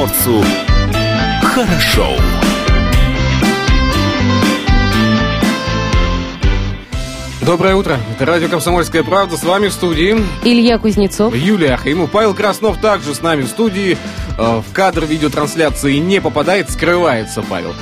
комсомольцу хорошо. Доброе утро. Это радио «Комсомольская правда». С вами в студии Илья Кузнецов. Юлия Ахаимов. Павел Краснов также с нами в студии. Э, в кадр видеотрансляции не попадает, скрывается Павел.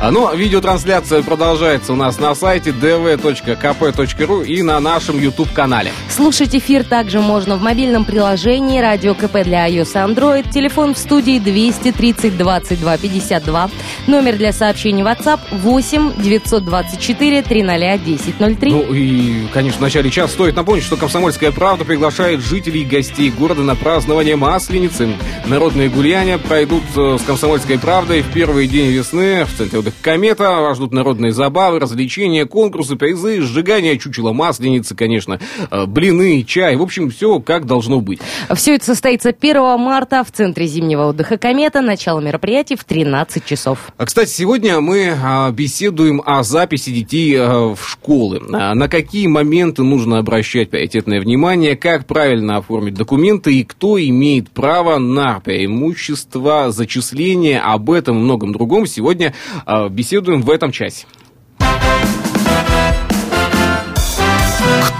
А, Но видеотрансляция продолжается у нас на сайте dv.kp.ru и на нашем YouTube-канале. Слушать эфир также можно в мобильном приложении «Радио КП» для iOS и Android. Телефон в студии 230 22 52. Номер для сообщений WhatsApp 8 924 300 1003. Ну и, конечно, в начале часа стоит напомнить, что «Комсомольская правда» приглашает жителей и гостей города на празднование Масленицы. Народные гуляния пройдут э, с «Комсомольской правдой» в первый день весны в центре отдыха «Комета». Вас ждут народные забавы, развлечения, конкурсы, призы, сжигание чучела Масленицы, конечно, э, блины, чай. В общем, все как должно быть. Все это состоится 1 марта в центре зимнего отдыха «Комета». Начало мероприятий в 13 часов. А, Кстати, сегодня мы а, беседуем о записи детей а, в школы. А, На какие моменты нужно обращать приоритетное внимание, как правильно оформить документы и кто имеет право на преимущество зачисления. Об этом и многом другом сегодня а, беседуем в этом часе.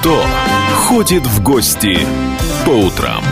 Кто ходит в гости по утрам?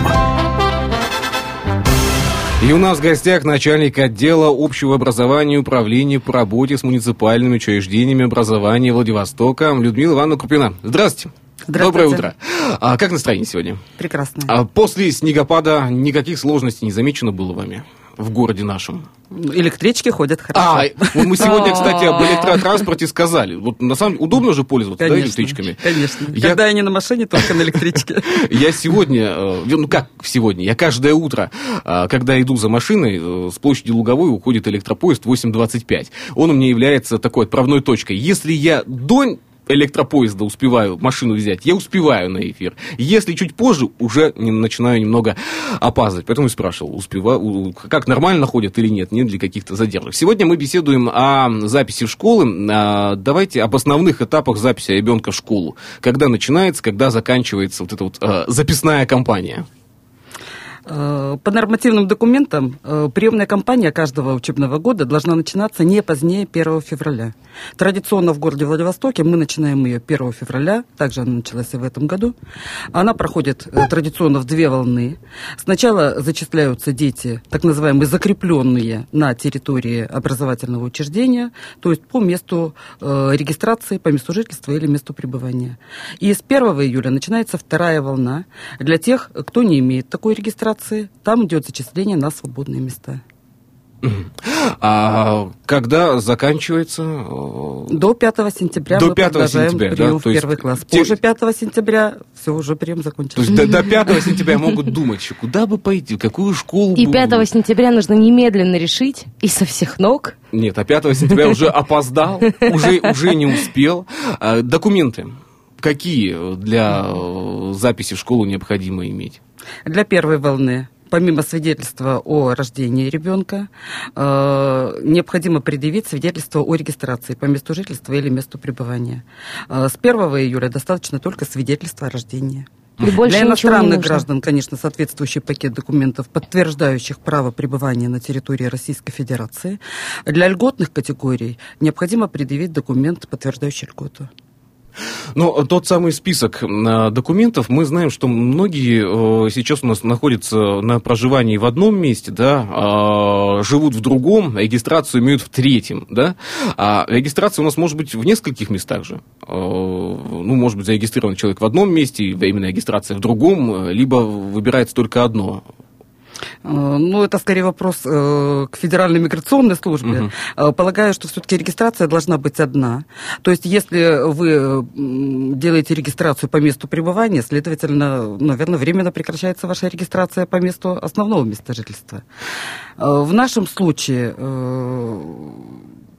И у нас в гостях начальник отдела общего образования и управления по работе с муниципальными учреждениями образования Владивостока Людмила Ивановна Крупина. Здравствуйте. Доброе утро. А как настроение сегодня? Прекрасно. А после снегопада никаких сложностей не замечено было вами в городе нашем? Электрички ходят хорошо. А, вот мы сегодня, кстати, об электротранспорте сказали. Вот на самом деле удобно же пользоваться да, электричками. Конечно. Я- Когда я не на машине, только на электричке. Я сегодня, э, ну как сегодня, я каждое утро, э, когда иду за машиной, э, с площади Луговой уходит электропоезд 8.25. Он у меня является такой отправной точкой. Если я до электропоезда успеваю машину взять, я успеваю на эфир. Если чуть позже, уже начинаю немного опаздывать. Поэтому и спрашивал, успева, у- как нормально ходят или нет, нет ли каких-то задержек. Сегодня мы беседуем о записи в школы. А, Давайте об основных этапах записи ребенка в школу. Когда начинается, когда заканчивается вот эта вот э, записная кампания. Э, По нормативным документам э, приемная кампания каждого учебного года должна начинаться не позднее 1 февраля. Традиционно в городе Владивостоке мы начинаем ее 1 февраля, также она началась и в этом году. Она проходит э, традиционно в две волны. Сначала зачисляются дети, так называемые закрепленные на территории образовательного учреждения, то есть по месту регистрации, по месту жительства или месту пребывания. И с 1 июля начинается вторая волна для тех, кто не имеет такой регистрации. Там идет зачисление на свободные места. А когда заканчивается? э, До 5 сентября До мы 5 продолжаем сентября, да? прием То в есть первый класс. те- Позже 5 сентября все, уже прием То закончился. есть до, до 5 сентября могут думать, куда бы пойти, в какую школу И бы- 5 сентября нужно немедленно решить и со всех ног. Нет, а 5 сентября уже опоздал, уже, уже не успел. А, Документы какие для э, записи в школу необходимо иметь? Для первой волны помимо свидетельства о рождении ребенка, э, необходимо предъявить свидетельство о регистрации по месту жительства или месту пребывания. Э, с 1 июля достаточно только свидетельства о рождении. И Для иностранных граждан, конечно, соответствующий пакет документов, подтверждающих право пребывания на территории Российской Федерации. Для льготных категорий необходимо предъявить документ, подтверждающий льготу. Но тот самый список э, документов, мы знаем, что многие э, сейчас у нас находятся на проживании в одном месте, да, а, живут в другом, а регистрацию имеют в третьем, да. А регистрация у нас может быть в нескольких местах же. Э, Ну, может быть, зарегистрирован человек в одном месте, и временная регистрация в другом, э, либо выбирается только одно. Э, Ну, это скорее вопрос э, к Федеральной миграционной службе. Э, Полагаю, что все-таки регистрация должна быть одна. То есть, если вы делаете регистрацию по месту пребывания, следовательно, наверное, временно прекращается ваша регистрация по месту основного места жительства. В нашем случае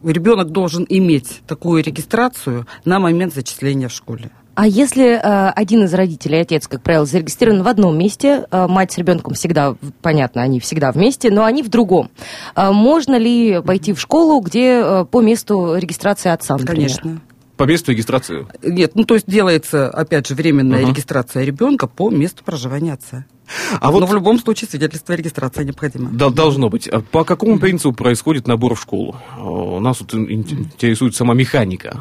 ребенок должен иметь такую регистрацию на момент зачисления в школе. А если э, один из родителей, отец, как правило, зарегистрирован в одном месте, э, мать с ребенком всегда, понятно, они всегда вместе, но они в другом, э, можно ли пойти в школу, где э, по месту регистрации отца, например? Конечно. По месту регистрации? Нет, ну то есть делается, опять же, временная uh-huh. регистрация ребенка по месту проживания отца. А вот... Но в любом случае свидетельство о регистрации необходимо. Да, должно быть. А по какому принципу происходит набор в школу? У нас вот интересует сама механика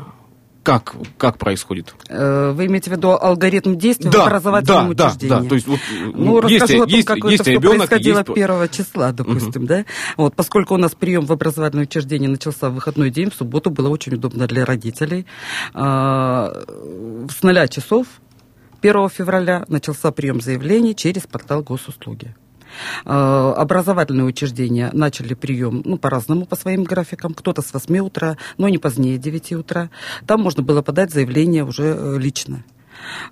как, как происходит? Э, вы имеете в виду алгоритм действия да, в образовательном да, учреждении? Да, да, то есть вот, ну, есть, расскажу о том, есть, как есть это ребенок, все происходило есть... 1 числа, допустим, угу. да? Вот, поскольку у нас прием в образовательное учреждение начался в выходной день, в субботу было очень удобно для родителей. А, с нуля часов 1 февраля начался прием заявлений через портал госуслуги. Э, образовательные учреждения начали прием ну, по-разному, по своим графикам. Кто-то с 8 утра, но не позднее 9 утра. Там можно было подать заявление уже э, лично.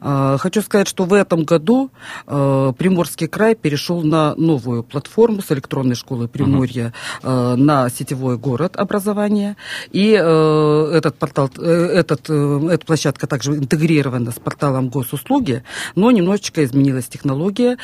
А, хочу сказать, что в этом году а, Приморский край перешел на новую платформу с электронной школы Приморья uh-huh. на сетевой город образования. И этот портал, э, этот, э, эта площадка также интегрирована с порталом госуслуги, но немножечко изменилась технология.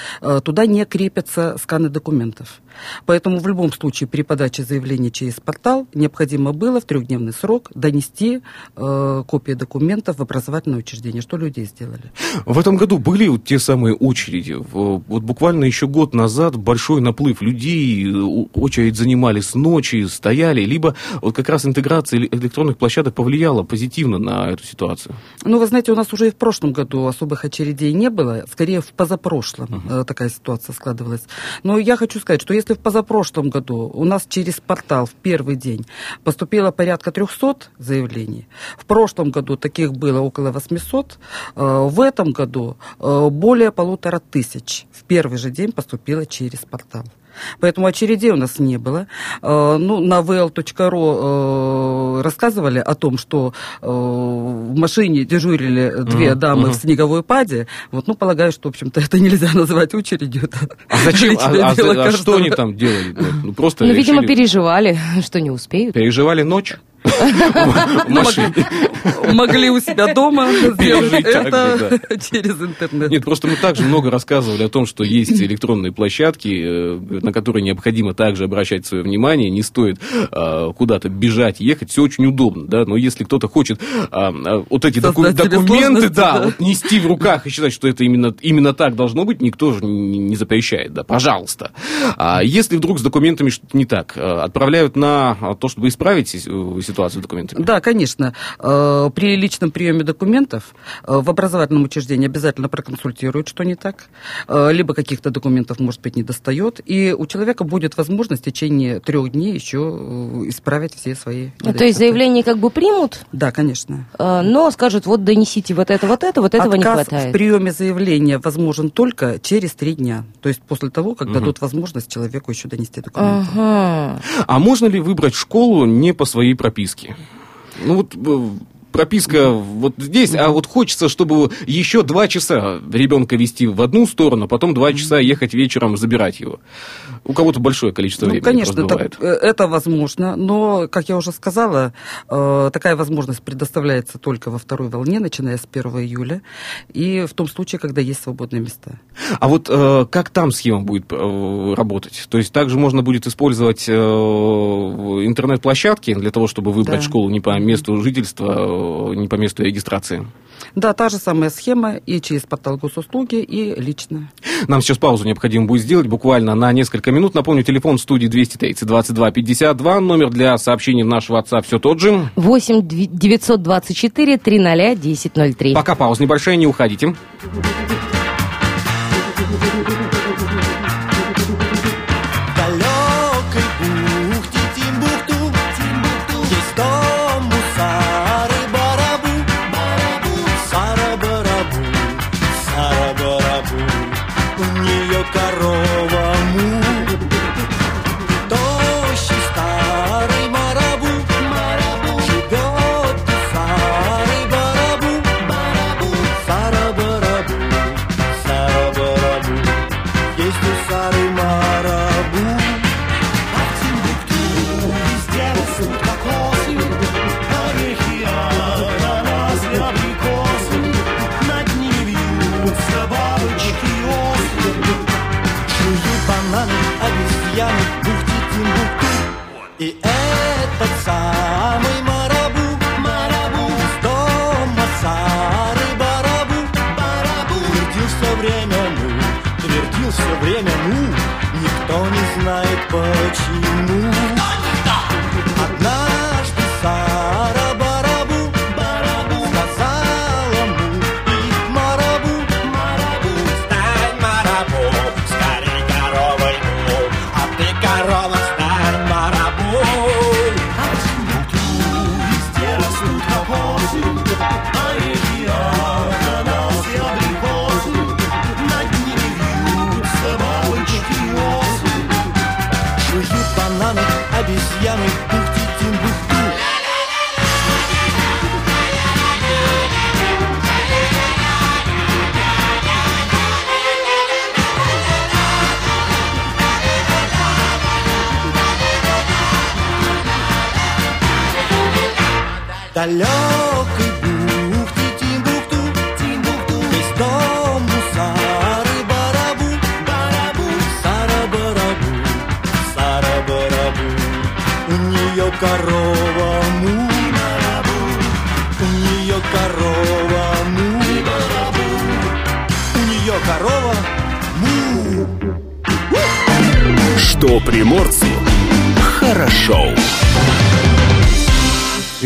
Туда не крепятся сканы документов. Поэтому в любом случае при подаче заявления через портал необходимо было в трехдневный срок донести э, копии документов в образовательное учреждение, что люди сделали. В этом году были вот те самые очереди. Вот буквально еще год назад большой наплыв людей, э, очередь занимали с ночи, стояли, либо вот как раз интеграция электронных площадок повлияла позитивно на эту ситуацию? Ну, вы знаете, у нас уже и в прошлом году особых очередей не было, скорее в позапрошлом uh-huh. такая ситуация складывалась. Но я хочу сказать, что если если в позапрошлом году у нас через портал в первый день поступило порядка 300 заявлений, в прошлом году таких было около 800, э, в этом году э, более полутора тысяч в первый же день поступило через портал. Поэтому очередей у нас не было. Э, ну, на vl.ru э, рассказывали о том, что э, в машине дежурили две mm-hmm. дамы mm-hmm. в снеговой паде. Вот, ну, полагаю, что, в общем-то, это нельзя называть очередью. А зачем? А, а, а что они там делали? Ну, просто ну, видимо, переживали, что не успеют. Переживали ночь? Могли у себя дома сделать это через интернет. Нет, просто мы также много рассказывали о том, что есть электронные площадки, э, на которые необходимо также обращать свое внимание, не стоит а, куда-то бежать, ехать, все очень удобно, да, но если кто-то хочет а, а, вот эти документы, да, нести в руках и считать, что это именно, именно так должно быть, никто же не запрещает, да, пожалуйста. А если вдруг с документами что-то не так, отправляют на то, чтобы исправить ситуацию, ситуацию с документами? Да, конечно. Э, при личном приеме документов э, в образовательном учреждении обязательно проконсультируют, что не так, э, либо каких-то документов, может быть, не достает, и у человека будет возможность в течение трех дней еще исправить все свои... Ну, то есть заявление как бы примут? Да, конечно. Но скажут, вот донесите вот это, вот это, вот этого Отказ не хватает. в приеме заявления возможен только через три дня. То есть после того, как угу. дадут возможность человеку еще донести документы. Ага. А можно ли выбрать школу не по своей прописке? Прописки. Ну вот э, прописка вот здесь, а вот хочется, чтобы еще два часа ребенка вести в одну сторону, потом два часа ехать вечером забирать его. У кого-то большое количество ну, времени конечно, бывает. Это, это возможно, но, как я уже сказала, э, такая возможность предоставляется только во второй волне, начиная с 1 июля, и в том случае, когда есть свободные места. А вот э, как там схема будет э, работать? То есть также можно будет использовать интернет-площадки для того, чтобы выбрать да. школу не по месту жительства, не по месту регистрации? Да, та же самая схема и через портал госуслуги, и лично. Нам сейчас паузу необходимо будет сделать буквально на несколько минут. Напомню, телефон студии 230 22 52, номер для сообщений в наш WhatsApp все тот же. 8 924 300 1003. Пока пауза небольшая, не уходите.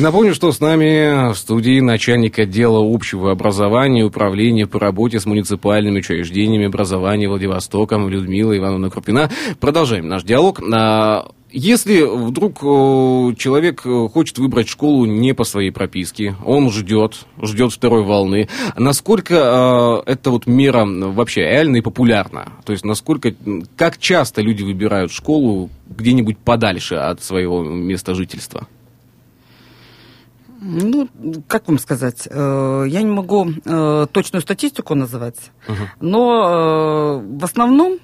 Напомню, что с нами в студии начальник отдела общего образования и управления по работе с муниципальными учреждениями образования Владивостока Людмила Ивановна Крупина. Продолжаем наш диалог. А, Если вдруг э, человек э, хочет выбрать школу не по своей прописке, он ждет, ждет второй волны, насколько э, эта вот мера вообще реальна и популярна? То есть насколько, как часто люди выбирают школу где-нибудь подальше от своего места жительства? Ну, как вам сказать, э, я не могу э, точную статистику называть, но э, в основном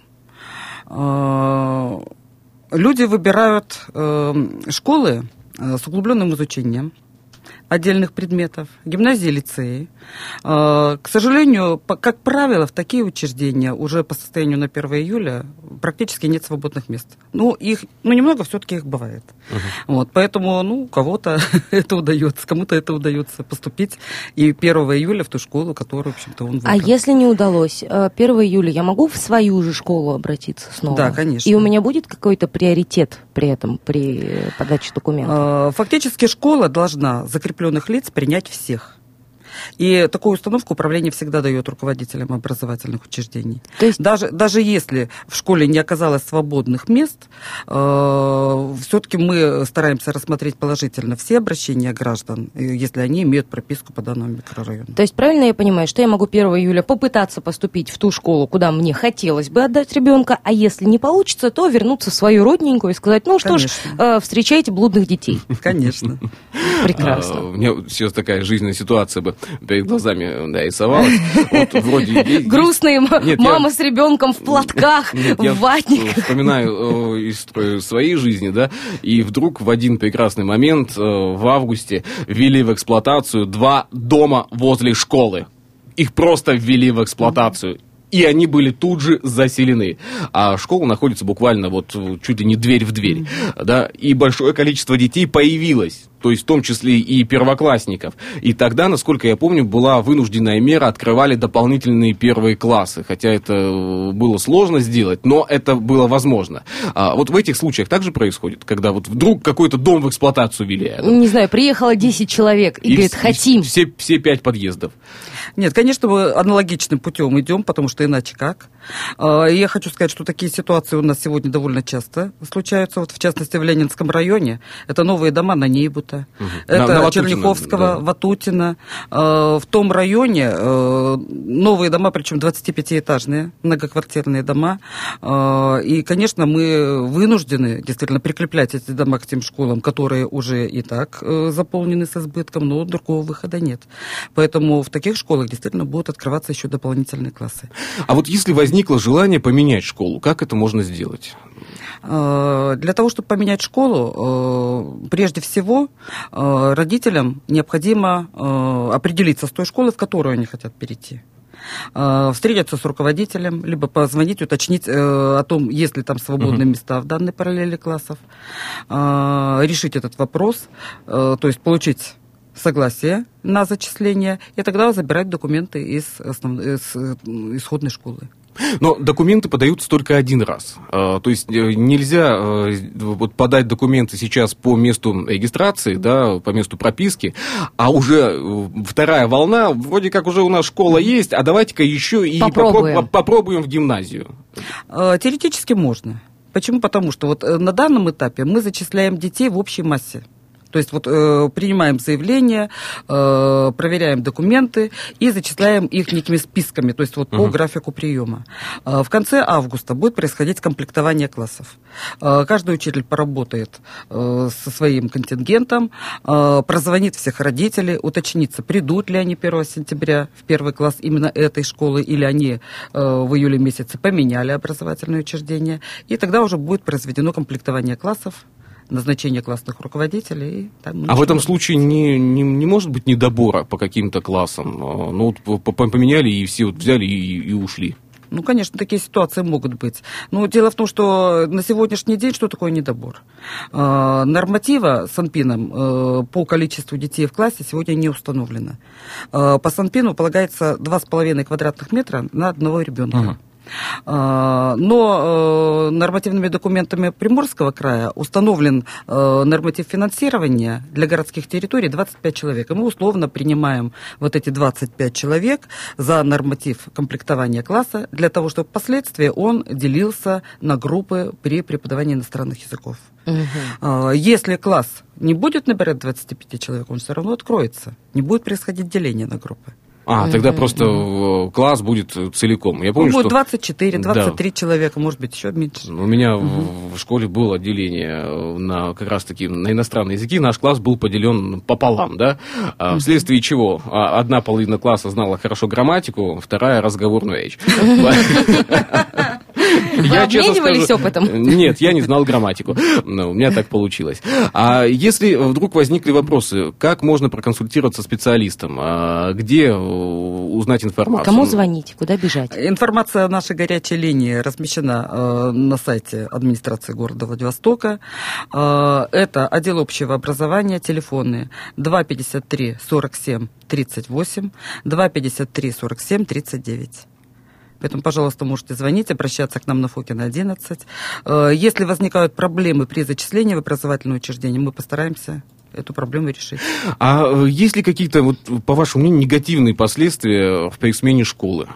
люди выбирают школы с углубленным изучением отдельных предметов, гимназии, лицеи. Э, К сожалению, как правило, в такие учреждения уже по состоянию на 1 июля практически нет свободных мест. Ну, их, ну, немного все-таки их бывает. Вот, поэтому, ну, у кого-то это удается, кому-то это удается поступить и 1 июля в ту школу, которую, в общем-то, он выбрал. А если не удалось, э, 1 июля я могу в свою же школу обратиться снова? Да, конечно. И у меня будет какой-то приоритет при этом, при подаче документов? Э, Фактически школа должна закрепленных лиц принять всех. И такую установку управление всегда дает руководителям образовательных учреждений. То есть- даже, даже если в школе не оказалось свободных мест, все-таки мы стараемся рассмотреть положительно все обращения граждан, э, если они имеют прописку по данному микрорайону. То есть правильно я понимаю, что я могу 1 июля попытаться поступить в ту школу, куда мне хотелось бы отдать ребенка, а если не получится, то вернуться в свою родненькую и сказать, ну что ж, Конечно. э, встречайте блудных детей. Конечно. Прекрасно. А, У меня сейчас такая жизненная ситуация бы перед глазами да, рисовалась. Вот вроде есть- Грустные я- мама с ребенком в платках, Нет, в ватниках. вспоминаю э, историю своей жизни, да, и вдруг в один прекрасный момент э, в августе ввели в эксплуатацию два дома возле школы. Их просто ввели в эксплуатацию. И они были тут же заселены. А школа находится буквально вот э, чуть ли не дверь в дверь. Да, и большое количество детей появилось. То есть в том числе и первоклассников. И тогда, насколько я помню, была вынужденная мера, открывали дополнительные первые классы. Хотя это э, было сложно сделать, но это было возможно. А вот в этих случаях также происходит, когда вот вдруг какой-то дом в эксплуатацию ввели. Не знаю, приехало 10 человек и, говорит, вс- хотим. Все, все пять подъездов. Нет, конечно, мы аналогичным путем идем, потому что иначе как. А, Я хочу сказать, что такие ситуации у нас сегодня довольно часто случаются. Вот в частности в Ленинском районе. Это новые дома на Нейбута. На- Это на Ватутина, Черняховского, да. Ватутина. А, В том районе э, новые дома, причем 25-этажные, многоквартирные дома. А, И, конечно, мы вынуждены действительно прикреплять эти дома к тем школам, которые уже и так э, заполнены с избытком, но другого выхода нет. Поэтому в таких школах действительно будут открываться еще дополнительные классы. А вот если возникло желание поменять школу, как это можно сделать? Э, Для того, чтобы поменять школу, э, прежде всего э, родителям необходимо определиться с той школой, в которую они хотят перейти. Встретиться с руководителем, либо позвонить, уточнить э, о том, есть ли там свободные места в данной параллели классов, э, решить этот вопрос, э, то есть получить согласие на зачисление, и тогда забирать документы из, основ- из э, исходной школы. Но документы подаются только один раз. А, то есть э, нельзя э, вот подать документы сейчас по месту регистрации, да, по месту прописки, а уже вторая волна, вроде как уже у нас школа есть, а давайте-ка еще и Попробуем. попро- попробуем в гимназию. Э, Теоретически можно. Почему? Потому что вот на данном этапе мы зачисляем детей в общей массе. То есть вот э, принимаем заявления, э, проверяем документы и зачисляем их некими списками, то есть вот по Мгм. графику приема. Э, в конце августа будет происходить комплектование классов. Э, каждый учитель поработает э, со своим контингентом, э, прозвонит всех родителей, уточнится, придут ли они 1 сентября в первый класс именно этой школы, или они э, в июле месяце поменяли образовательное учреждение, и тогда уже будет произведено комплектование классов, назначение классных руководителей. Там А в этом случае не, не, не может быть недобора по каким-то классам? А, Ну, вот по- по- поменяли и все вот взяли и, и ушли. Ну, конечно, такие ситуации могут быть. Но дело в том, что на сегодняшний день что такое недобор? Э, норматива Санпином э, по количеству детей в классе сегодня не установлено. Э, по Санпину полагается 2,5 квадратных метра на одного ребенка. Ага. А, Но э, нормативными документами Приморского края установлен э, норматив финансирования для городских территорий 25 человек. И мы условно принимаем вот эти 25 человек за норматив комплектования класса для того, чтобы впоследствии он делился на группы при преподавании иностранных языков. А, Если класс не будет набирать 25 человек, он все равно откроется. Не будет происходить деление на группы. А, тогда просто э, класс будет целиком. Я помню, Ну, будет что 24, Да. 23 человека, может быть, еще меньше. у меня в, в школе было отделение э, на как раз-таки на иностранные языки. Наш класс был поделен пополам, да? А, Вследствие чего а, одна половина класса знала хорошо грамматику, вторая разговорную речь. Вы обменивались опытом? Нет, я не знал грамматику. Но у меня так получилось. А если вдруг возникли вопросы, как можно проконсультироваться с специалистом? А Где э, узнать информацию? Кому звонить? Куда бежать? Информация о нашей горячей линии размещена э, на сайте администрации города Владивостока. Э, это отдел общего образования, телефоны 253 47 38, 253 47 39. Поэтому, пожалуйста, можете звонить, обращаться к нам на Фокина 11. Э, Если возникают проблемы при зачислении в образовательное учреждение, мы постараемся эту проблему решить. А э, есть ли какие-то, вот, по вашему мнению, негативные последствия в пересмене школы?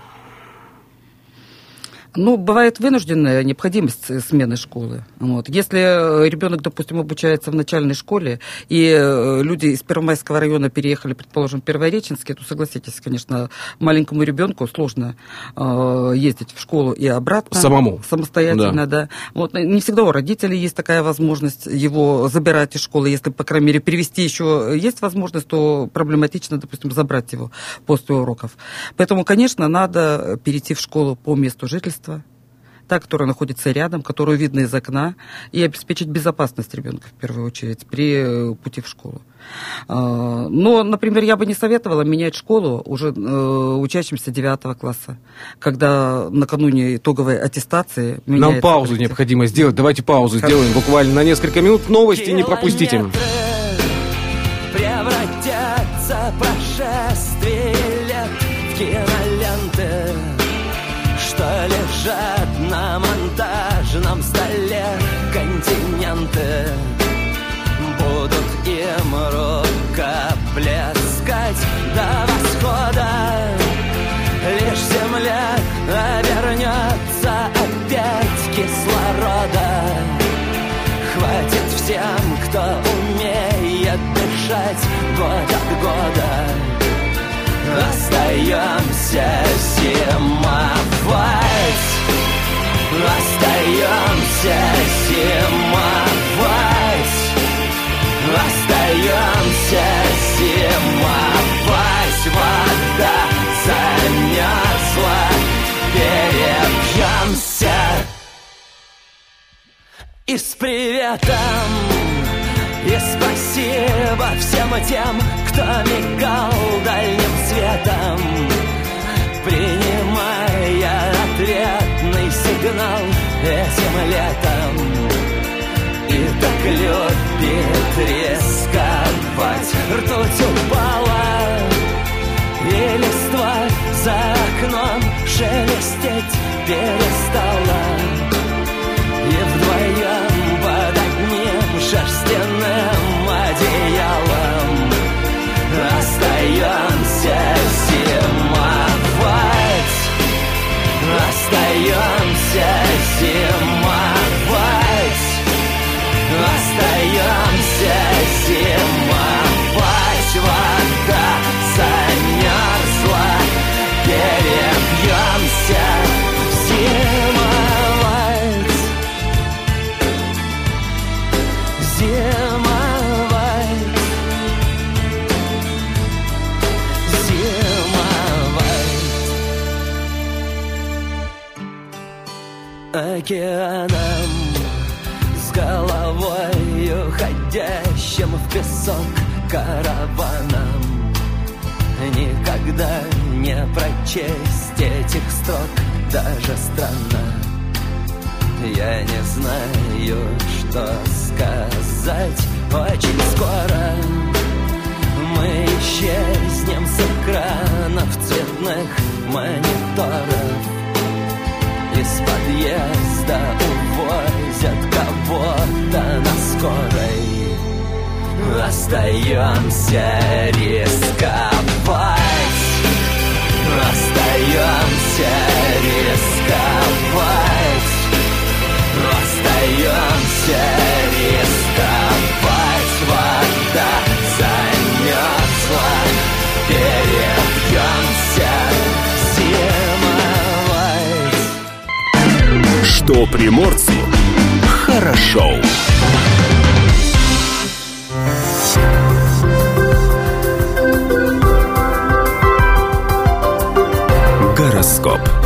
Ну, бывает вынужденная необходимость э, смены школы. Вот. Если э, ребенок, допустим, обучается в начальной школе, и э, люди из Первомайского района переехали, предположим, в Первореченский, то согласитесь, конечно, маленькому ребенку сложно э, ездить в школу и обратно. Самому. Самостоятельно, да. Вот, не всегда у родителей есть такая возможность его забирать из школы. Если, по крайней мере, перевести еще есть возможность, то проблематично, допустим, забрать его после уроков. Поэтому, конечно, надо перейти в школу по месту жительства, та, которая находится рядом, которую видно из окна, и обеспечить безопасность ребенка в первую очередь при э, пути в школу. А, Но, например, я бы не советовала менять школу уже э, учащимся 9 класса, когда накануне итоговой аттестации Нам паузу коллектив. необходимо сделать. Давайте паузу Хорошо. сделаем буквально на несколько минут. Новости не пропустите. Километры лежат на монтажном столе континенты. Будут им рукоплескать до восхода. Лишь земля обернется опять кислорода. Хватит всем, кто умеет дышать год от года. Остаемся зимовать Остаемся зимовать. Остаемся зимовать. Вода замерзла. Перебьемся и с приветом И спасибо всем тем, кто мигал дальним светом этим летом. И так любит рисковать. Ртуть упала и листва за окном шелестеть перестала Океаном с головой уходящим в песок караваном. Никогда не прочесть этих строк даже странно. Я не знаю, что сказать. Очень скоро мы исчезнем с экранов цветных мониторов из подъезда увозят кого-то на скорой. Остаемся рисковать. Остаемся рисковать. Остаемся рисковать. Вода замерзла Что приморцу хорошо. Гороскоп.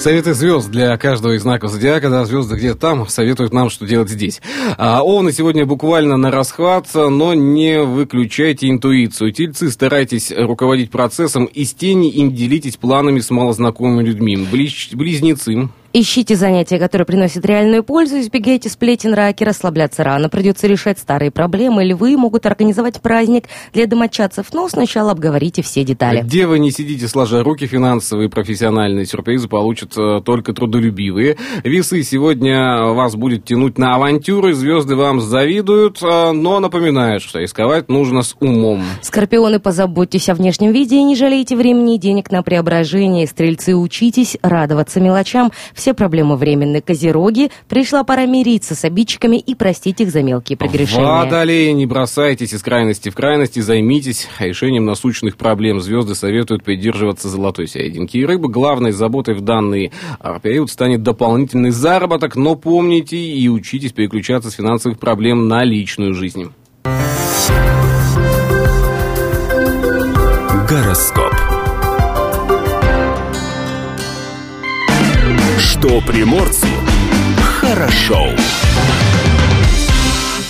Советы звезд для каждого из знаков зодиака, да, звезды где-то там, советуют нам, что делать здесь. А, овны сегодня буквально на расхват, но не выключайте интуицию. Тельцы, старайтесь руководить процессом из тени и не делитесь планами с малознакомыми людьми. Близ- близнецы, Ищите занятия, которые приносят реальную пользу, избегайте сплетен раки, расслабляться рано. Придется решать старые проблемы. Львы могут организовать праздник для домочадцев, но сначала обговорите все детали. Где вы не сидите сложа руки, финансовые и профессиональные сюрпризы получат э, только трудолюбивые. Весы сегодня вас будет тянуть на авантюры, звезды вам завидуют, э, но напоминают, что рисковать нужно с умом. Скорпионы, позаботьтесь о внешнем виде и не жалейте времени и денег на преображение. Стрельцы, учитесь радоваться мелочам. Все проблемы временны. Козероги, пришла пора мириться с обидчиками и простить их за мелкие прегрешения. Водолеи, не бросайтесь из крайности в крайности, займитесь решением насущных проблем. Звезды советуют придерживаться золотой серединки. И рыбы главной заботой в данный а, период станет дополнительный заработок, но помните и учитесь переключаться с финансовых проблем на личную жизнь. Гороскоп. Что приморцу хорошо.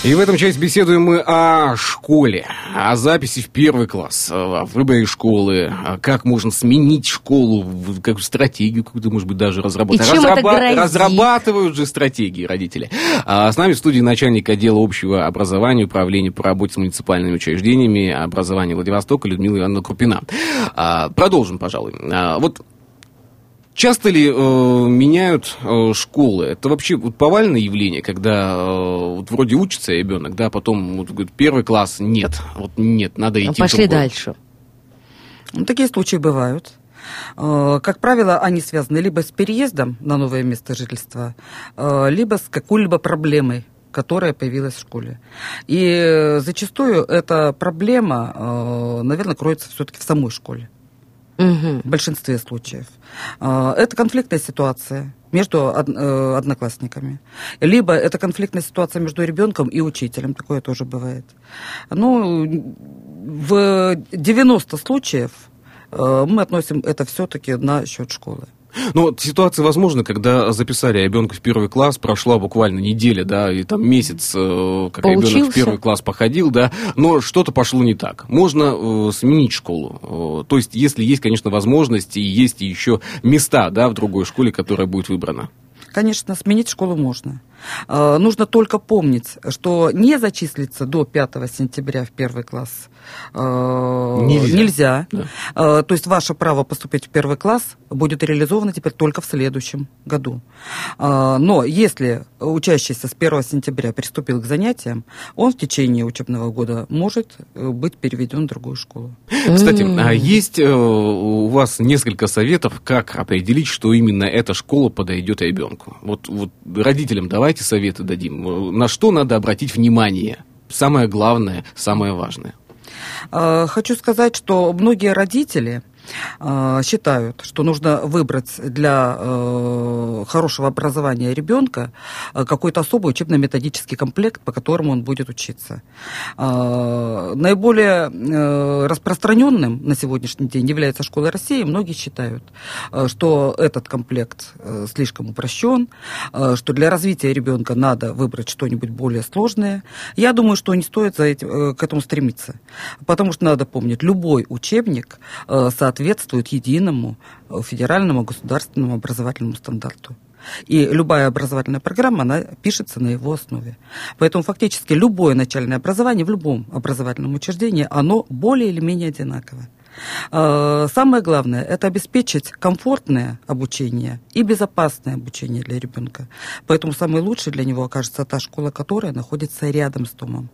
И в этом части беседуем мы о школе, о записи в первый класс, о выборе школы, как можно сменить школу, как стратегию какую-то, может быть, даже разработать. И чем это грозит? Разрабатывают же стратегии родители. А с нами в студии начальник отдела общего образования, управления по работе с муниципальными учреждениями образования Владивостока Людмила Ивановна Крупина. А, продолжим, пожалуй. А, вот Часто ли э, меняют э, школы? Это вообще вот повальное явление, когда э, вот вроде учится ребенок, да, потом вот, говорит, первый класс нет, вот нет, надо идти. Пошли другой. дальше. Ну, такие случаи бывают. Э, Как правило, они связаны либо с переездом на новое место жительства, э, либо с какой-либо проблемой которая появилась в школе. И э, зачастую эта проблема, наверное, кроется все-таки в самой школе. В большинстве случаев. Э, Это конфликтная ситуация между э, одноклассниками. Либо это конфликтная ситуация между ребенком и учителем. Такое тоже бывает. Ну, в 90 случаев э, мы относим это все-таки на счет школы. Ну, вот ситуация возможна, когда записали ребенка в первый класс, прошла буквально неделя, да, и там месяц, э, как ребенок в первый класс походил, да, но что-то пошло не так. Можно э, сменить школу. Э, то есть, если есть, конечно, возможность, и есть еще места, да, в другой школе, которая будет выбрана. Конечно, сменить школу можно. Э, нужно только помнить, что не зачислиться до 5 сентября в первый класс э, Нельзя. нельзя. Да. Э, То есть ваше право поступить в первый класс будет реализовано теперь только в следующем году. Но если учащийся с 1 сентября приступил к занятиям, он в течение учебного года может быть переведен в другую школу. Кстати, а есть у вас несколько советов, как определить, что именно эта школа подойдет ребенку? Вот, вот родителям давайте советы дадим. На что надо обратить внимание? Самое главное, самое важное. Э, Хочу сказать, что многие родители считают, что нужно выбрать для э, хорошего образования ребенка э, какой-то особый учебно-методический комплект, по которому он будет учиться. Э, Наиболее э, распространенным на сегодняшний день является школа России. Многие считают, э, что этот комплект э, слишком упрощен, э, что для развития ребенка надо выбрать что-нибудь более сложное. Я думаю, что не стоит за этим, э, к этому стремиться, потому что надо помнить, любой учебник э, соответствует единому э, федеральному государственному образовательному стандарту. И любая образовательная программа, она пишется на его основе. Поэтому фактически любое начальное образование в любом образовательном учреждении, оно более или менее одинаковое. Э, Самое главное – это обеспечить комфортное обучение и безопасное обучение для ребенка. Поэтому самой лучшей для него окажется та школа, которая находится рядом с домом.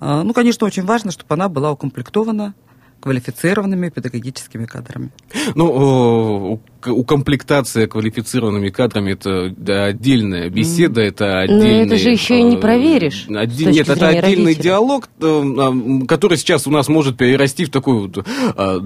Э, Ну, конечно, очень важно, чтобы она была укомплектована квалифицированными педагогическими кадрами. Ну, укомплектация квалифицированными кадрами это отдельная беседа, это Но отдельный... это же еще и не э, проверишь с отде- точки Нет, это отдельный родителя. диалог, э, а, который сейчас у нас может перерасти в такую вот,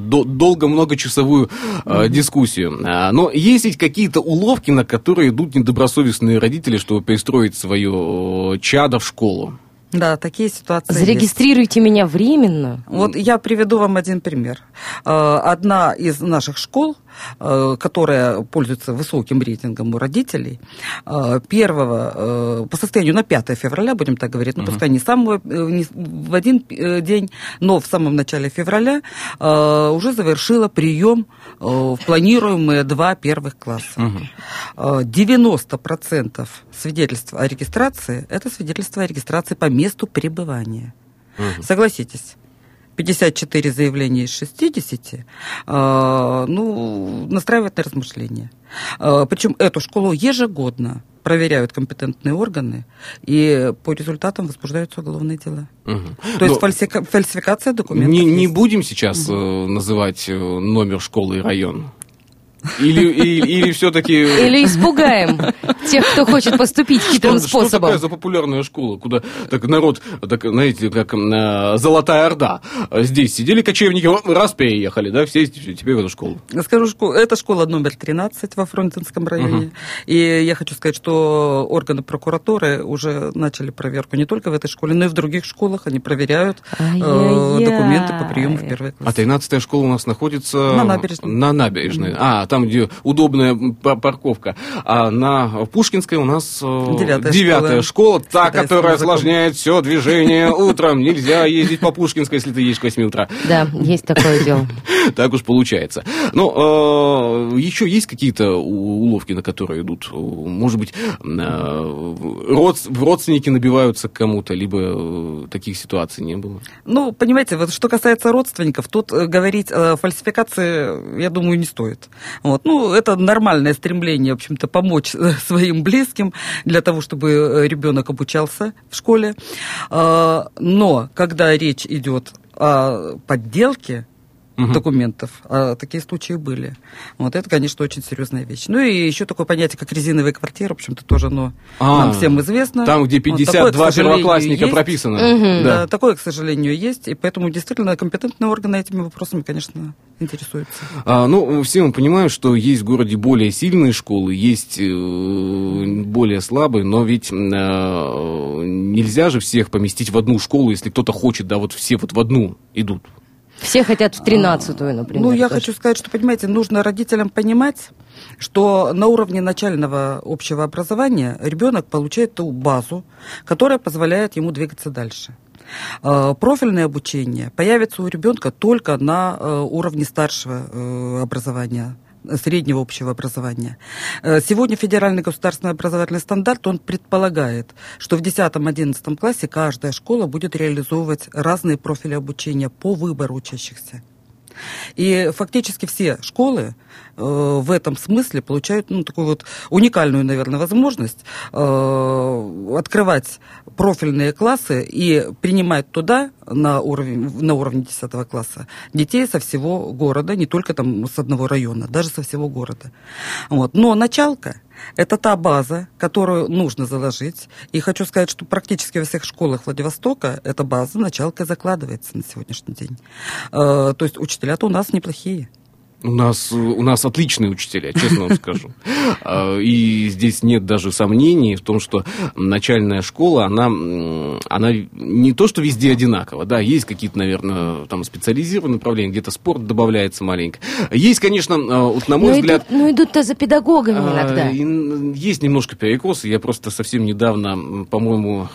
до- долго-многочасовую э, дискуссию. А, Но есть ведь какие-то уловки, на которые идут недобросовестные родители, чтобы пристроить свое чадо в школу. Да, такие ситуации есть. Зарегистрируйте меня временно. Вот я приведу вам один пример. Э, Одна из наших школ, которая пользуется высоким рейтингом у родителей, э, первого, э, по состоянию на 5 февраля, будем так говорить, ну, пускай не, самого, э, не в один э, день, но в самом начале февраля э, уже завершила прием э, в планируемые два первых класса. Э, 90% свидетельств о регистрации – это свидетельство о регистрации по месту пребывания. Согласитесь, 54 заявления из 60, э, ну, настраивает на размышления. Э, причем эту школу ежегодно проверяют компетентные органы, и по результатам возбуждаются уголовные дела. Мгм. То есть Но фальсика- фальсификация документов не, не есть. будем сейчас э, называть э, номер школы и район? Или, или, или все-таки... Или испугаем тех, кто хочет поступить хитрым Что, что такая способом. за популярная школа, куда так народ, так, знаете, как э, Золотая Орда. Здесь сидели кочевники, раз переехали, да, все теперь в эту школу. Я Скажу, школа, это школа номер 13 во Фрунзенском районе. И я хочу сказать, что органы прокуратуры уже начали проверку не только в этой школе, но и в других школах. Они проверяют э, документы по приему в первый класс. А 13-я школа у нас находится... На набережной. На набережной. А, там, где удобная па- парковка. А на Пушкинской у нас э, Девятая девятая школа, школа. та, которая осложняет все движение утром. Нельзя ездить по Пушкинской, если ты едешь к 8 утра. Да, есть такое дело. Так уж получается. Но э, еще есть какие-то уловки, на которые идут? Может быть, э, родс- родственники набиваются к кому-то, либо таких ситуаций не было? Ну, понимаете, вот что касается родственников, тут говорить о фальсификации, я думаю, не стоит. Вот. Ну, это нормальное стремление, в общем-то, помочь э, своим близким для того, чтобы ребенок обучался в школе. А, Но когда речь идет о подделке Мгм. документов, а такие случаи были. Вот это, конечно, очень серьезная вещь. Ну и еще такое понятие, как резиновые квартиры, в общем-то, тоже оно А, нам всем известно. Там, где Вот такое, 52 к сожалению, первоклассника есть. прописано. Мгм. Да. Да. такое, к сожалению, есть, и поэтому действительно компетентные органы этими вопросами, конечно, интересуются. А, ну, все мы понимаем, что есть в городе более сильные школы, есть э, более слабые, но ведь э, нельзя же всех поместить в одну школу, если кто-то хочет, да, вот все вот в одну идут. Все хотят в тринадцатую, например. ну, я тоже. хочу сказать, что, понимаете, нужно родителям понимать, что на уровне начального общего образования ребенок получает ту базу, которая позволяет ему двигаться дальше. Э, Профильное обучение появится у ребенка только на э, уровне старшего э, образования среднего общего образования. Э, Сегодня федеральный государственный образовательный стандарт, он предполагает, что в 10-11 классе каждая школа будет реализовывать разные профили обучения по выбору учащихся. И фактически все школы э, в этом смысле получают ну, такую вот уникальную, наверное, возможность э, открывать профильные классы и принимать туда на уровень, на уровне 10 класса детей со всего города, не только там с одного района, даже со всего города. Вот. Но началка это та база, которую нужно заложить. И хочу сказать, что практически во всех школах Владивостока эта база, началка закладывается на сегодняшний день. Э, То есть учителя-то у нас неплохие. У нас, у нас отличные учителя, честно вам скажу. А, И здесь нет даже сомнений в том, что начальная школа, она, она не то, что везде одинакова. Да, есть какие-то, наверное, там специализированные направления, где-то спорт добавляется маленько. Есть, конечно, а, вот на мой Ну, взгляд... идут, ну, идут-то за педагогами А, иногда. Есть немножко перекосы. Я просто совсем недавно, по-моему,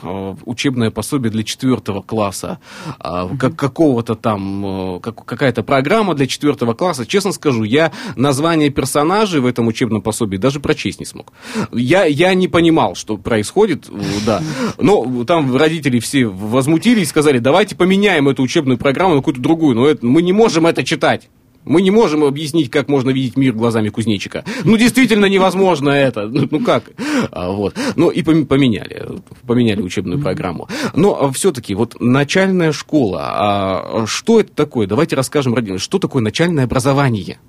учебное пособие для четвертого класса, как, какого-то там, э, как- какая-то программа для четвертого класса. Честно скажу, я название персонажей в этом учебном пособии даже прочесть не смог. Я, я не понимал, что происходит, э, да. Но там родители все возмутились, сказали, давайте поменяем эту учебную программу на какую-то другую. Но это- мы не можем это читать. Мы не можем объяснить, как можно видеть мир глазами кузнечика. Ну, действительно невозможно это. Ну, ну как? А, вот. Ну, и пом- поменяли. Поменяли учебную программу. Но все-таки вот начальная школа. а что это такое? Давайте расскажем родителям, что такое начальное образование.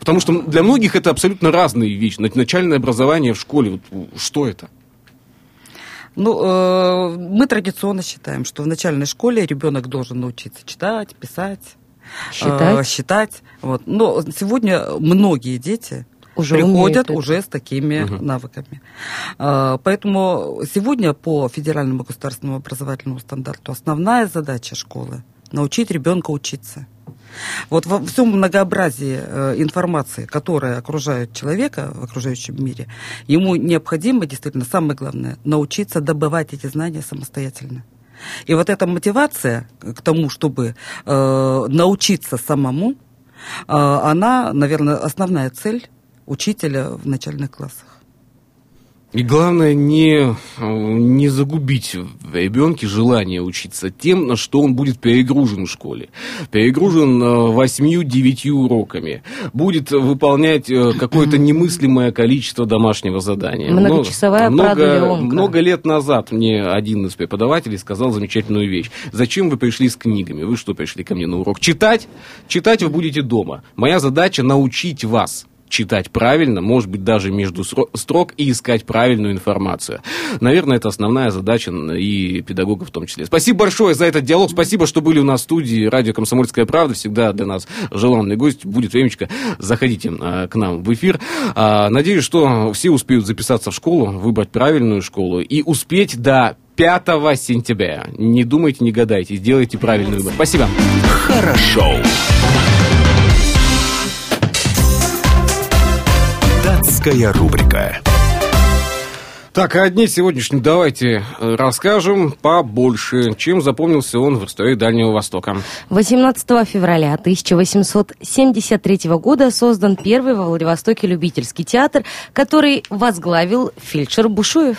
Потому что для многих это абсолютно разные вещи. На- Начальное образование в школе, вот, что это? Ну, э, мы традиционно считаем, что в начальной школе ребенок должен научиться читать, писать, Считать? э, считать. Вот. Но сегодня многие дети Уже приходят уже с такими навыками. Э, Поэтому сегодня по федеральному государственному образовательному стандарту основная задача школы научить ребенка учиться. Вот во всем многообразии э, информации, которая окружает человека в окружающем мире, ему необходимо, действительно, самое главное, научиться добывать эти знания самостоятельно. И вот эта мотивация к тому, чтобы э, научиться самому, э, она, наверное, основная цель учителя в начальных классах. И главное не, э, не загубить в ребенке желание учиться тем, на что он будет перегружен в школе. Перегружен э, восьмью-девятью уроками. Будет выполнять э, какое-то немыслимое количество домашнего задания. Многочасовая много, много лет назад мне один из преподавателей сказал замечательную вещь. Зачем вы пришли с книгами? Вы что, пришли ко мне на урок? Читать? Читать вы будете дома. Моя задача научить вас читать правильно, может быть, даже между строк и искать правильную информацию. Наверное, это основная задача и педагогов в том числе. Спасибо большое за этот диалог. Спасибо, что были у нас в студии радио «Комсомольская правда». Всегда для нас желанный гость. Будет времечко. Заходите а, к нам в эфир. А, надеюсь, что все успеют записаться в школу, выбрать правильную школу и успеть до 5 сентября. Не думайте, не гадайте. Сделайте правильный выбор. Спасибо. Хорошо. Датская рубрика. Так, а о дне сегодняшнем давайте э, расскажем побольше, чем запомнился он в истории Дальнего Востока. 18 февраля 1873 года создан первый во Владивостоке любительский театр, который возглавил фельдшер Бушуев.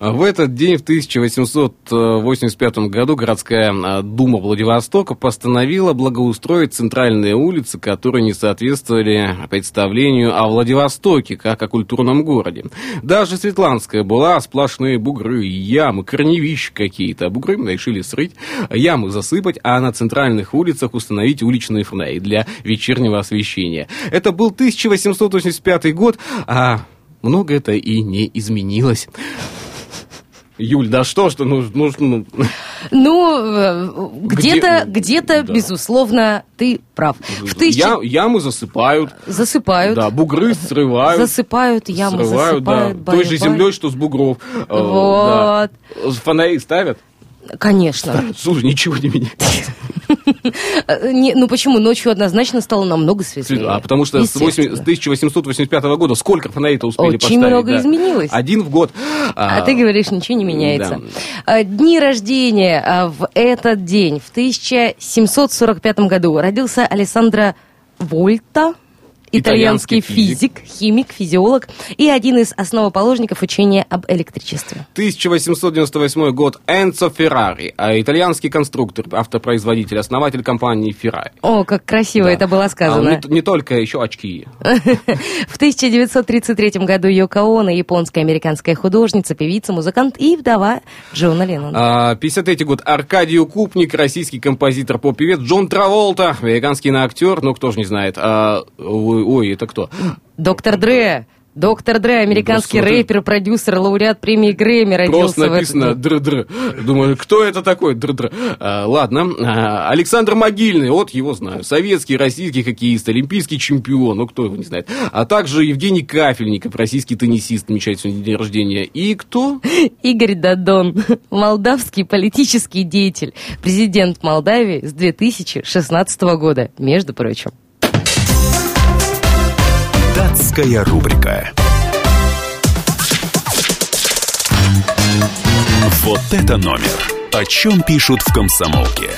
В этот день, в 1885 году, городская а, дума Владивостока постановила благоустроить центральные улицы, которые не соответствовали представлению о Владивостоке, как о культурном городе. Даже Светланская была сплошные бугры, ямы, корневища какие-то. А бугры решили срыть, ямы засыпать, а на центральных улицах установить уличные фонари для вечернего освещения. Это был 1885 год, а много это и не изменилось. Юль, да что ж ты, ну, ну, ну, Ну, э, где-то, Где- где-то, да. безусловно, ты прав. В тысячи... я- ямы засыпают, Засыпают. да, бугры срывают. Засыпают, ямы срывают, засыпают. да, той же землей, что с бугров. Э, Вот. да. Фонари ставят? Конечно. Слушай, ничего не меняется. Э, не- ну почему? Ночью однозначно стало намного светлее. А потому что с, Естественно. 8 с 1885 года сколько фонарей-то успели Очень поставить? много да? изменилось. Один в год. А ты говоришь, ничего не меняется. А, Дни рождения а, в этот день, в 1745 году, родился Александра Вольта. Итальянский физик, химик, физиолог и один из основоположников учения об электричестве. 1898 год Энцо Феррари, а итальянский конструктор, автопроизводитель, основатель компании Ferrari. О, как красиво Да. это было А, сказано. не, не только, еще очки. В 1933 году Йоко Оно, японская американская художница, певица, музыкант и вдова Джона Леннона. А, 53 год Аркадий Укупник, российский композитор, поп-певец, Джон Траволта, американский актер, ну кто ж не знает. А, ой, это кто? Доктор Дре. Доктор Дре, американский Господи. рэпер, продюсер, лауреат премии Грэмми, родился Просто написано др-др. Думаю, кто это такой? Др-др. А, ладно. А, Александр Могильный, вот его знаю. Советский, российский хоккеист, олимпийский чемпион, ну кто его не знает. А также Евгений Кафельников, российский теннисист, отмечает сегодня день рождения. И кто? Игорь Дадон, молдавский политический деятель, президент Молдавии с 2016 года, между прочим. Датская рубрика. Вот это номер. О чем пишут в комсомолке?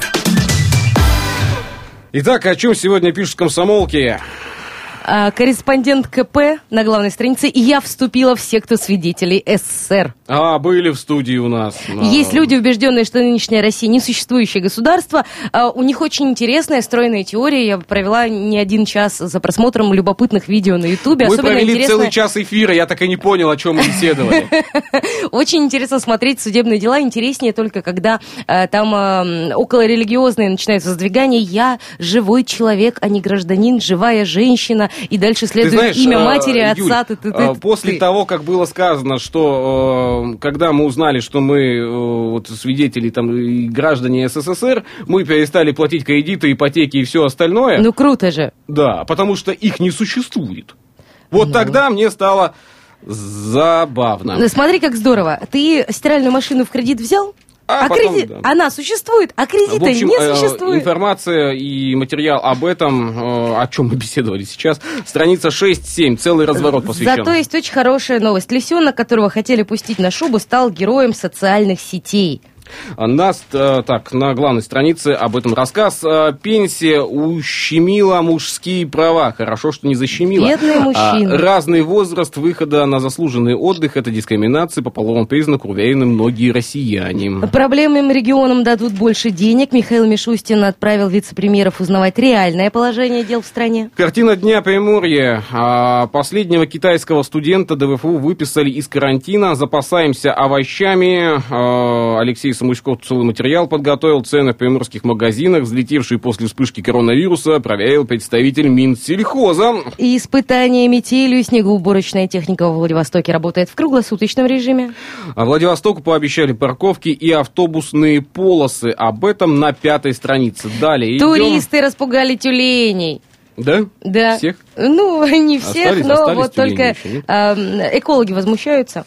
Итак, о чем сегодня пишут комсомолки? А, корреспондент КП на главной странице «И я вступила в секту свидетелей СССР». А, были в студии у нас. А, Есть люди, убежденные, что нынешняя Россия несуществующее государство. А, У них очень интересная, стройная теория. Я провела не один час за просмотром любопытных видео на Ютубе. Мы Особенно провели интересно, целый час эфира, я так и не понял, о чем мы беседовали. очень интересно смотреть судебные дела. Интереснее только, когда э, там э, околорелигиозные начинаются сдвигания. Я живой человек, а не гражданин, живая женщина. И дальше следует знаешь, имя э, матери, Юль, отца. ты- ты- э, ты- после ты. того, как было сказано, что э, когда мы узнали, что мы э, вот, свидетели там, и граждане СССР, мы перестали платить кредиты, ипотеки и все остальное, Ну, круто же. да, потому что их не существует. Вот Ну. тогда мне стало забавно. Ну, Смотри, как здорово. Ты стиральную машину в кредит взял? А А, потом, да. она существует, а кредита В общем, не э, существует. информация и материал об этом, э, о чем мы беседовали сейчас, страница 6-7, целый разворот посвящен. Зато есть очень хорошая новость. Лисенок, которого хотели пустить на шубу, стал героем социальных сетей. Нас, э, так, на главной странице об этом рассказ. Э, Пенсия ущемила мужские права. Хорошо, что не защемила. Бедные А, мужчины. Разный возраст выхода на заслуженный отдых – это дискриминация по половому признаку, уверены многие россияне. Проблемным регионам дадут больше денег. Михаил Мишустин отправил вице-премьеров узнавать реальное положение дел в стране. Картина дня Приморья. А, Последнего китайского студента ДВФУ выписали из карантина. Запасаемся овощами. А, Алексей Самучков целый материал подготовил. Цены в приморских магазинах, взлетевшие после вспышки коронавируса, проверил представитель Минсельхоза. И испытания метелью и снегоуборочная техника во Владивостоке работает в круглосуточном режиме. А Владивостоку пообещали парковки и автобусные полосы. Об этом на пятой странице. Далее идем. Туристы распугали тюленей. Да? Да. Всех? Ну, не всех, Остались- но остались вот только еще, эм, экологи возмущаются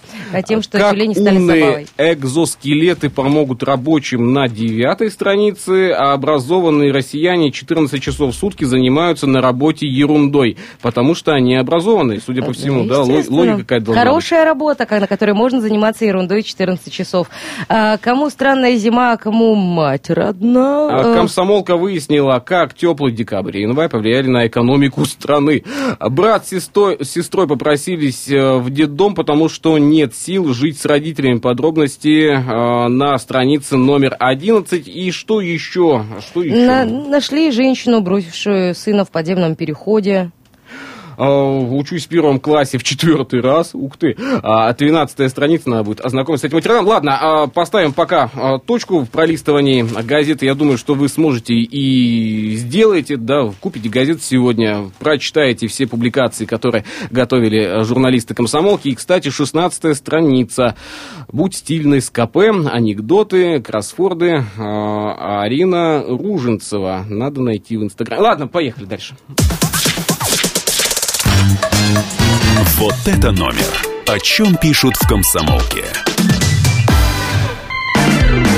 тем, что как тюлени стали умные забавой. экзоскелеты помогут рабочим на девятой странице, а образованные россияне 14 часов в сутки занимаются на работе ерундой, потому что они образованные, судя по всему, да, логика какая-то должна Хорошая работа, как- на которой можно заниматься ерундой 14 часов. А, кому странная зима, а кому мать родна. А Э, комсомолка выяснила, как теплый декабрь и январь повлияли на экономику страны. Брат с сестрой, сестрой попросились э, в детдом, потому что нет сил жить с родителями. Подробности э, на странице номер 11. И что еще? Что еще? на- нашли женщину, бросившую сына в подземном переходе. Э, Учусь в первом классе в четвертый раз. Ух ты. А, Тринадцатая страница надо будет ознакомиться с этим материалом. Ладно, а, поставим пока а, точку в пролистывании газеты. Я думаю, что вы сможете и сделаете, да, купите газету сегодня, прочитаете все публикации, которые готовили журналисты комсомолки. И, кстати, 16 страница. Будь стильный с КП, анекдоты, кроссфорды, а, Арина Руженцева. Надо найти в Инстаграме. Ладно, поехали дальше. Вот это номер. О чем пишут в комсомолке?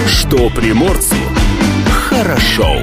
Что приморцу хорошо.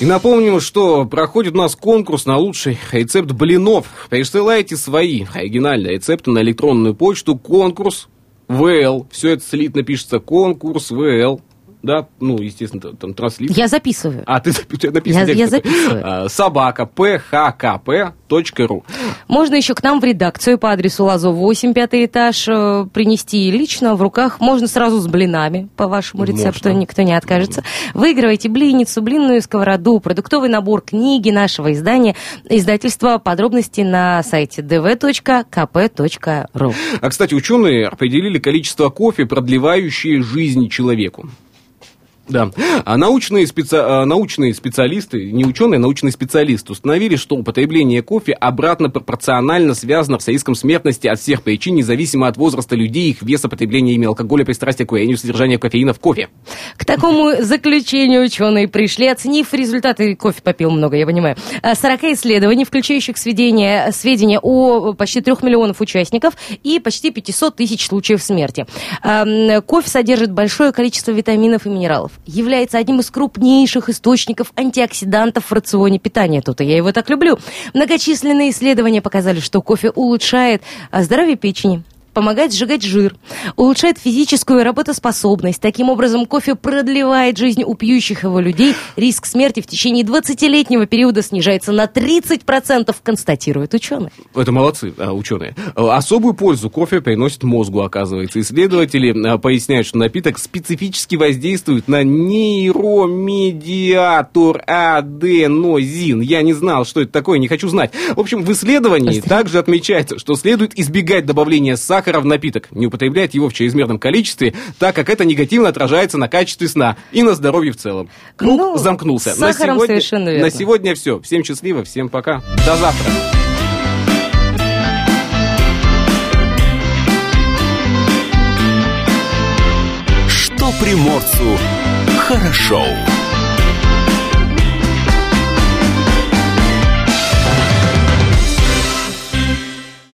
И напомним, что проходит у нас конкурс на лучший рецепт блинов. Присылайте свои оригинальные рецепты на электронную почту конкурс ВЛ. Все это слитно пишется конкурс ВЛ да, ну, естественно, там транслит. Я записываю. А, ты написано. Я- я записываю. А, Собака phkp.ru. Можно еще к нам в редакцию по адресу Лазо 8, пятый этаж, э, принести лично в руках. Можно сразу с блинами, по вашему рецепту, Можно. никто не откажется. Выигрывайте блинницу, блинную сковороду, продуктовый набор книги нашего издания, издательства. Подробности на сайте dv.kp.ru. А, кстати, ученые определили количество кофе, продлевающее жизнь человеку. Да. А научные, специ- а научные специалисты, не ученые, а научные специалисты установили, что употребление кофе обратно пропорционально связано с риском смертности от всех причин, независимо от возраста людей, их веса, потребления ими алкоголя, пристрастия к курению, содержания кофеина в кофе. К такому заключению ученые пришли, оценив результаты, кофе попил много, я понимаю, э, 40 исследований, включающих сведения, сведения о почти 3 миллионов участников и почти 500 тысяч случаев смерти. Эм, Кофе содержит большое количество витаминов и минералов, является одним из крупнейших источников антиоксидантов в рационе питания. Тут я его так люблю. Многочисленные исследования показали, что кофе улучшает а, здоровье печени, помогает сжигать жир, улучшает физическую работоспособность. Таким образом, кофе продлевает жизнь у пьющих его людей. Риск смерти в течение 20-летнего периода снижается на 30%, констатируют ученые. Это молодцы, а, ученые. Особую пользу кофе приносит мозгу, оказывается. Исследователи а, поясняют, что напиток специфически воздействует на нейромедиатор аденозин. Я не знал, что это такое, не хочу знать. В общем, в исследовании также отмечается, что следует избегать добавления сахара в напиток, не употреблять его в чрезмерном количестве, так как это негативно отражается на качестве сна и на здоровье в целом. Круг Ну, замкнулся. с сахаром на сегодня, совершенно верно. На сегодня все. Всем счастливо, всем пока. До завтра. Что приморцу хорошо.